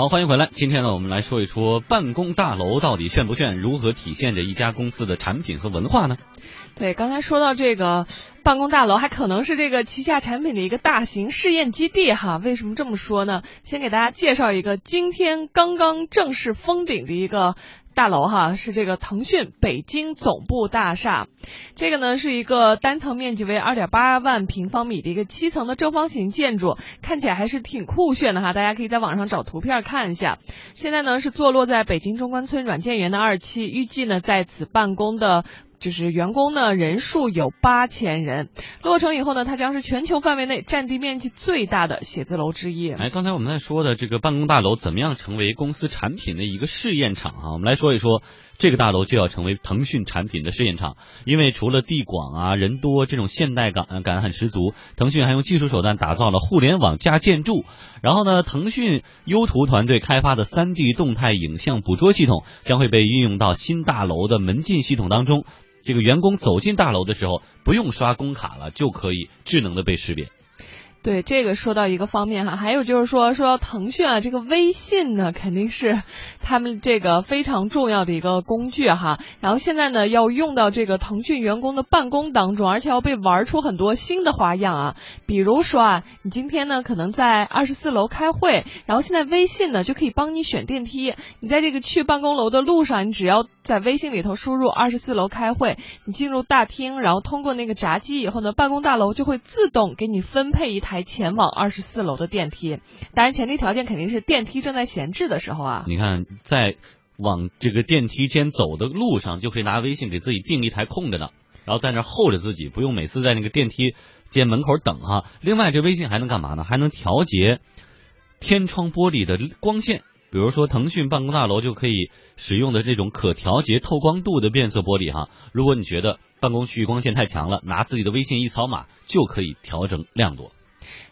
好，欢迎回来。今天呢，我们来说一说办公大楼到底炫不炫，如何体现着一家公司的产品和文化呢？对，刚才说到这个办公大楼，还可能是这个旗下产品的一个大型试验基地哈。为什么这么说呢？先给大家介绍一个今天刚刚正式封顶的一个。大楼哈是这个腾讯北京总部大厦，这个呢是一个单层面积为二点八万平方米的一个七层的正方形建筑，看起来还是挺酷炫的哈，大家可以在网上找图片看一下。现在呢是坐落在北京中关村软件园的二期，预计呢在此办公的。就是员工呢，人数有八千人。落成以后呢，它将是全球范围内占地面积最大的写字楼之一。哎，刚才我们在说的这个办公大楼怎么样成为公司产品的一个试验场啊？我们来说一说，这个大楼就要成为腾讯产品的试验场，因为除了地广啊、人多这种现代感感很十足，腾讯还用技术手段打造了互联网加建筑。然后呢，腾讯优图团队开发的三 D 动态影像捕捉系统将会被运用到新大楼的门禁系统当中。这个员工走进大楼的时候，不用刷工卡了，就可以智能的被识别。对这个说到一个方面哈，还有就是说说到腾讯啊，这个微信呢肯定是他们这个非常重要的一个工具哈。然后现在呢要用到这个腾讯员工的办公当中，而且要被玩出很多新的花样啊。比如说啊，你今天呢可能在二十四楼开会，然后现在微信呢就可以帮你选电梯。你在这个去办公楼的路上，你只要在微信里头输入二十四楼开会，你进入大厅，然后通过那个闸机以后呢，办公大楼就会自动给你分配一台。台前往二十四楼的电梯，当然前提条件肯定是电梯正在闲置的时候啊。你看，在往这个电梯间走的路上，就可以拿微信给自己订一台空着的，然后在那候着自己，不用每次在那个电梯间门口等哈。另外，这微信还能干嘛呢？还能调节天窗玻璃的光线。比如说，腾讯办公大楼就可以使用的这种可调节透光度的变色玻璃哈。如果你觉得办公区域光线太强了，拿自己的微信一扫码就可以调整亮度。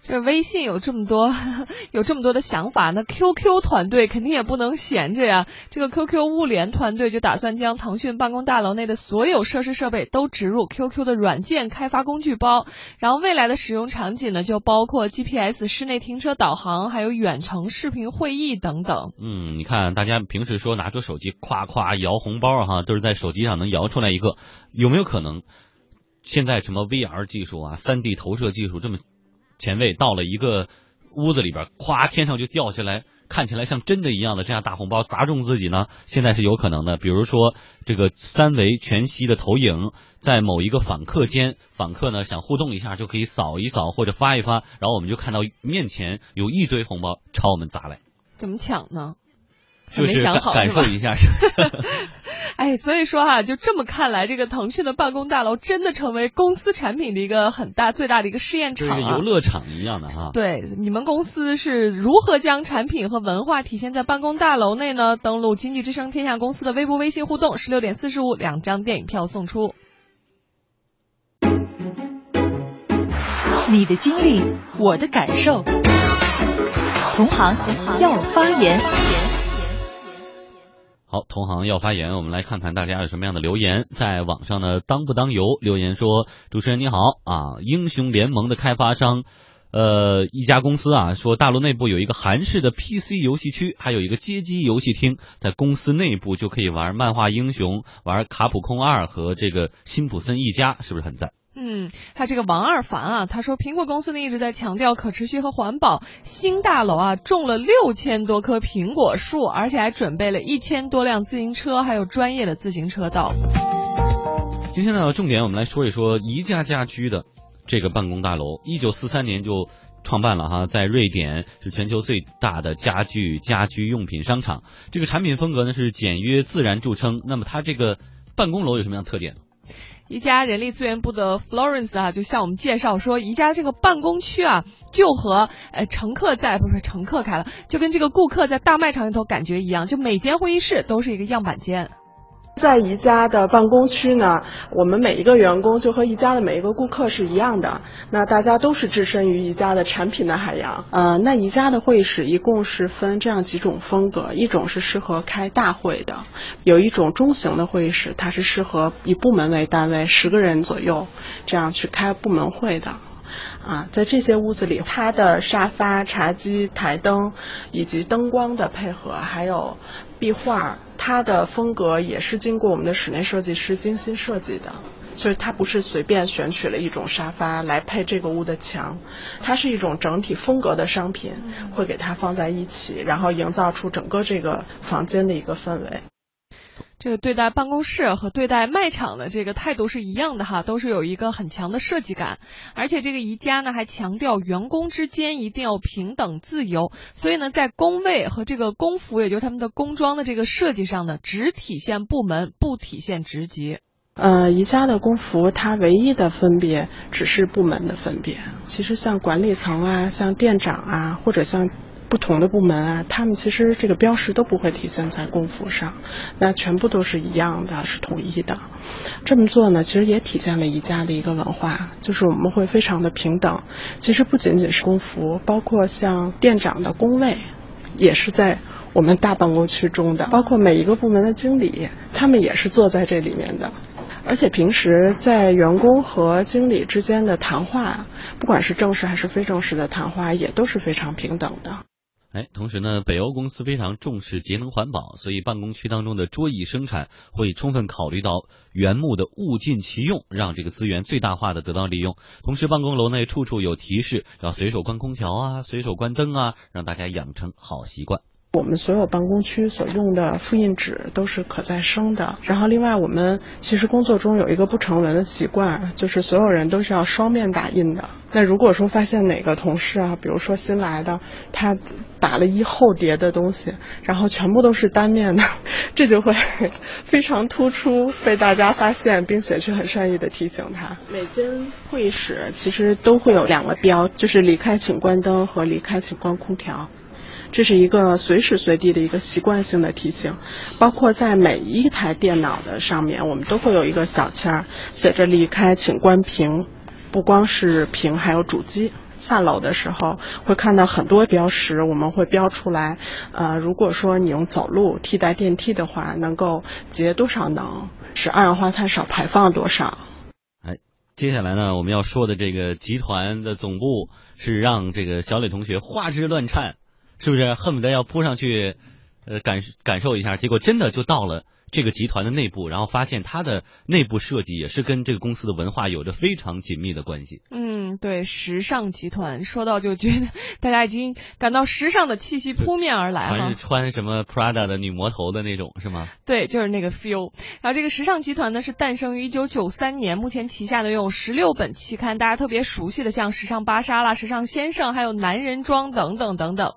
这微信有这么多，有这么多的想法，那 QQ 团队肯定也不能闲着呀。这个 QQ 物联团队就打算将腾讯办公大楼内的所有设施设备都植入 QQ 的软件开发工具包，然后未来的使用场景呢，就包括 GPS、室内停车导航，还有远程视频会议等等。嗯，你看大家平时说拿出手机夸夸摇红包哈，都是在手机上能摇出来一个，有没有可能？现在什么 VR 技术啊、3D 投射技术这么？前卫到了一个屋子里边，咵，天上就掉下来，看起来像真的一样的这样大红包砸中自己呢？现在是有可能的。比如说这个三维全息的投影，在某一个访客间，访客呢想互动一下，就可以扫一扫或者发一发，然后我们就看到面前有一堆红包朝我们砸来。怎么抢呢？就是感受一下。哎，所以说哈，就这么看来，这个腾讯的办公大楼真的成为公司产品的一个很大、最大的一个试验场啊，游乐场一样的哈。对，你们公司是如何将产品和文化体现在办公大楼内呢？登录经济之声天下公司的微博、微信互动，十六点四十五，两张电影票送出。你的经历，我的感受，同行要发言。好，同行要发言，我们来看看大家有什么样的留言。在网上呢，当不当油留言说：“主持人你好啊，英雄联盟的开发商，呃，一家公司啊，说大陆内部有一个韩式的 PC 游戏区，还有一个街机游戏厅，在公司内部就可以玩漫画英雄、玩卡普空二和这个辛普森一家，是不是很赞？”嗯，他这个王二凡啊，他说苹果公司呢一直在强调可持续和环保，新大楼啊种了六千多棵苹果树，而且还准备了一千多辆自行车，还有专业的自行车道。今天呢，重点我们来说一说宜家家居的这个办公大楼，一九四三年就创办了哈，在瑞典是全球最大的家具家居用品商场，这个产品风格呢是简约自然著称。那么它这个办公楼有什么样的特点？宜家人力资源部的 Florence 啊，就向我们介绍说，宜家这个办公区啊，就和呃乘客在不是乘客开了，就跟这个顾客在大卖场里头感觉一样，就每间会议室都是一个样板间。在宜家的办公区呢，我们每一个员工就和宜家的每一个顾客是一样的。那大家都是置身于宜家的产品的海洋。呃，那宜家的会议室一共是分这样几种风格，一种是适合开大会的，有一种中型的会议室，它是适合以部门为单位，十个人左右这样去开部门会的。啊，在这些屋子里，它的沙发、茶几、台灯以及灯光的配合，还有壁画，它的风格也是经过我们的室内设计师精心设计的。所以它不是随便选取了一种沙发来配这个屋的墙，它是一种整体风格的商品，会给它放在一起，然后营造出整个这个房间的一个氛围。这个对待办公室和对待卖场的这个态度是一样的哈，都是有一个很强的设计感，而且这个宜家呢还强调员工之间一定要平等自由，所以呢在工位和这个工服，也就是他们的工装的这个设计上呢，只体现部门，不体现职级。呃，宜家的工服它唯一的分别只是部门的分别。其实像管理层啊，像店长啊，或者像不同的部门啊，他们其实这个标识都不会体现在工服上，那全部都是一样的，是统一的。这么做呢，其实也体现了宜家的一个文化，就是我们会非常的平等。其实不仅仅是工服，包括像店长的工位，也是在我们大办公区中的，包括每一个部门的经理，他们也是坐在这里面的。而且平时在员工和经理之间的谈话，不管是正式还是非正式的谈话，也都是非常平等的。哎，同时呢，北欧公司非常重视节能环保，所以办公区当中的桌椅生产会充分考虑到原木的物尽其用，让这个资源最大化的得到利用。同时，办公楼内处处有提示，要随手关空调啊，随手关灯啊，让大家养成好习惯。我们所有办公区所用的复印纸都是可再生的。然后，另外我们其实工作中有一个不成文的习惯，就是所有人都是要双面打印的。那如果说发现哪个同事啊，比如说新来的，他打了一厚叠的东西，然后全部都是单面的，这就会非常突出，被大家发现，并且去很善意的提醒他。每间会议室其实都会有两个标，就是离开请关灯和离开请关空调。这是一个随时随地的一个习惯性的提醒，包括在每一台电脑的上面，我们都会有一个小签儿，写着“离开请关屏”，不光是屏，还有主机。下楼的时候会看到很多标识，我们会标出来。呃，如果说你用走路替代电梯的话，能够节多少能，使二氧化碳少排放多少。哎，接下来呢，我们要说的这个集团的总部是让这个小磊同学花枝乱颤。是不是恨不得要扑上去，呃，感感受一下？结果真的就到了。这个集团的内部，然后发现它的内部设计也是跟这个公司的文化有着非常紧密的关系。嗯，对，时尚集团说到就觉得大家已经感到时尚的气息扑面而来了。穿什么 Prada 的女魔头的那种是吗？对，就是那个 feel。然后这个时尚集团呢是诞生于一九九三年，目前旗下呢有十六本期刊，大家特别熟悉的像时尚芭莎啦、时尚先生，还有男人装等等等等。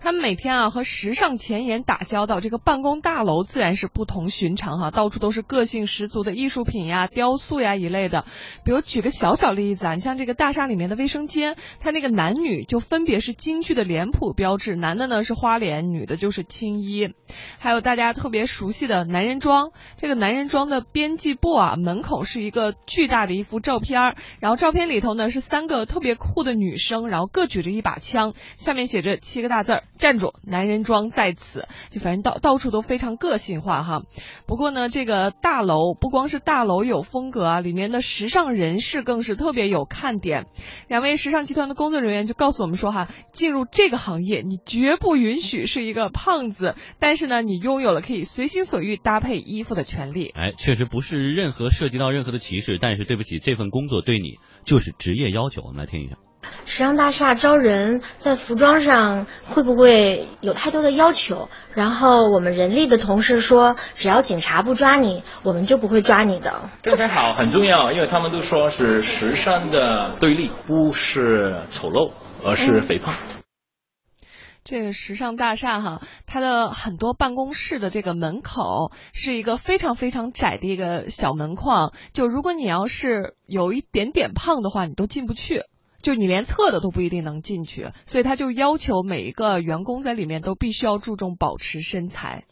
他们每天啊和时尚前沿打交道，这个办公大楼自然是不同。寻常哈，到处都是个性十足的艺术品呀、雕塑呀一类的。比如举个小小例子啊，你像这个大厦里面的卫生间，它那个男女就分别是京剧的脸谱标志，男的呢是花脸，女的就是青衣。还有大家特别熟悉的男人装，这个男人装的编辑部啊，门口是一个巨大的一幅照片，然后照片里头呢是三个特别酷的女生，然后各举着一把枪，下面写着七个大字儿：站住，男人装在此。就反正到到处都非常个性化哈。不过呢，这个大楼不光是大楼有风格啊，里面的时尚人士更是特别有看点。两位时尚集团的工作人员就告诉我们说哈，进入这个行业，你绝不允许是一个胖子，但是呢，你拥有了可以随心所欲搭配衣服的权利。哎，确实不是任何涉及到任何的歧视，但是对不起，这份工作对你就是职业要求。我们来听一下。时尚大厦招人，在服装上会不会有太多的要求？然后我们人力的同事说，只要警察不抓你，我们就不会抓你的。身材好很重要，因为他们都说是时尚的对立，不是丑陋，而是肥胖。这个时尚大厦哈，它的很多办公室的这个门口是一个非常非常窄的一个小门框，就如果你要是有一点点胖的话，你都进不去。就你连测的都不一定能进去，所以他就要求每一个员工在里面都必须要注重保持身材。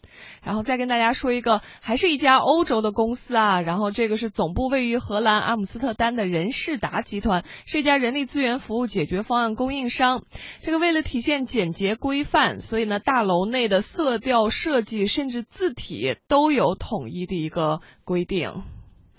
然后再跟大家说一个，还是一家欧洲的公司啊，然后这个是总部位于荷兰阿姆斯特丹的人事达集团，是一家人力资源服务解决方案供应商。这个为了体现简洁规范，所以呢，大楼内的色调设计甚至字体都有统一的一个规定。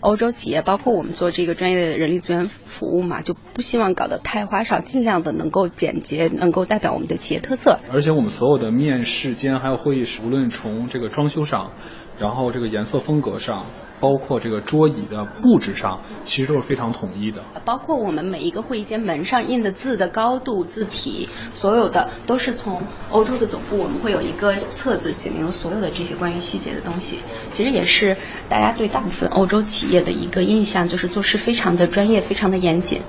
欧洲企业，包括我们做这个专业的人力资源服务嘛，就不希望搞得太花哨，尽量的能够简洁，能够代表我们的企业特色。而且我们所有的面试间还有会议室，无论从这个装修上，然后这个颜色风格上。包括这个桌椅的布置上，其实都是非常统一的。包括我们每一个会议间门上印的字的高度、字体，所有的都是从欧洲的总部，我们会有一个册子，写明了所有的这些关于细节的东西。其实也是大家对大部分欧洲企业的一个印象，就是做事非常的专业，非常的严谨。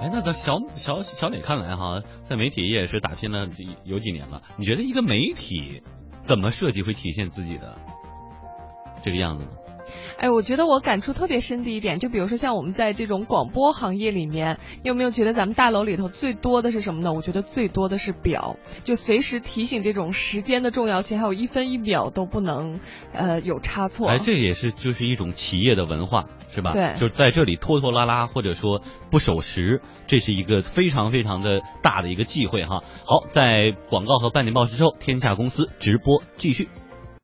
哎，那在小小小磊看来哈，在媒体业是打拼了有几年了，你觉得一个媒体怎么设计会体现自己的这个样子呢？哎，我觉得我感触特别深的一点，就比如说像我们在这种广播行业里面，你有没有觉得咱们大楼里头最多的是什么呢？我觉得最多的是表，就随时提醒这种时间的重要性，还有一分一秒都不能呃有差错。哎，这也是就是一种企业的文化，是吧？对，就在这里拖拖拉拉或者说不守时，这是一个非常非常的大的一个忌讳哈。好，在广告和半年报时之后，天下公司直播继续。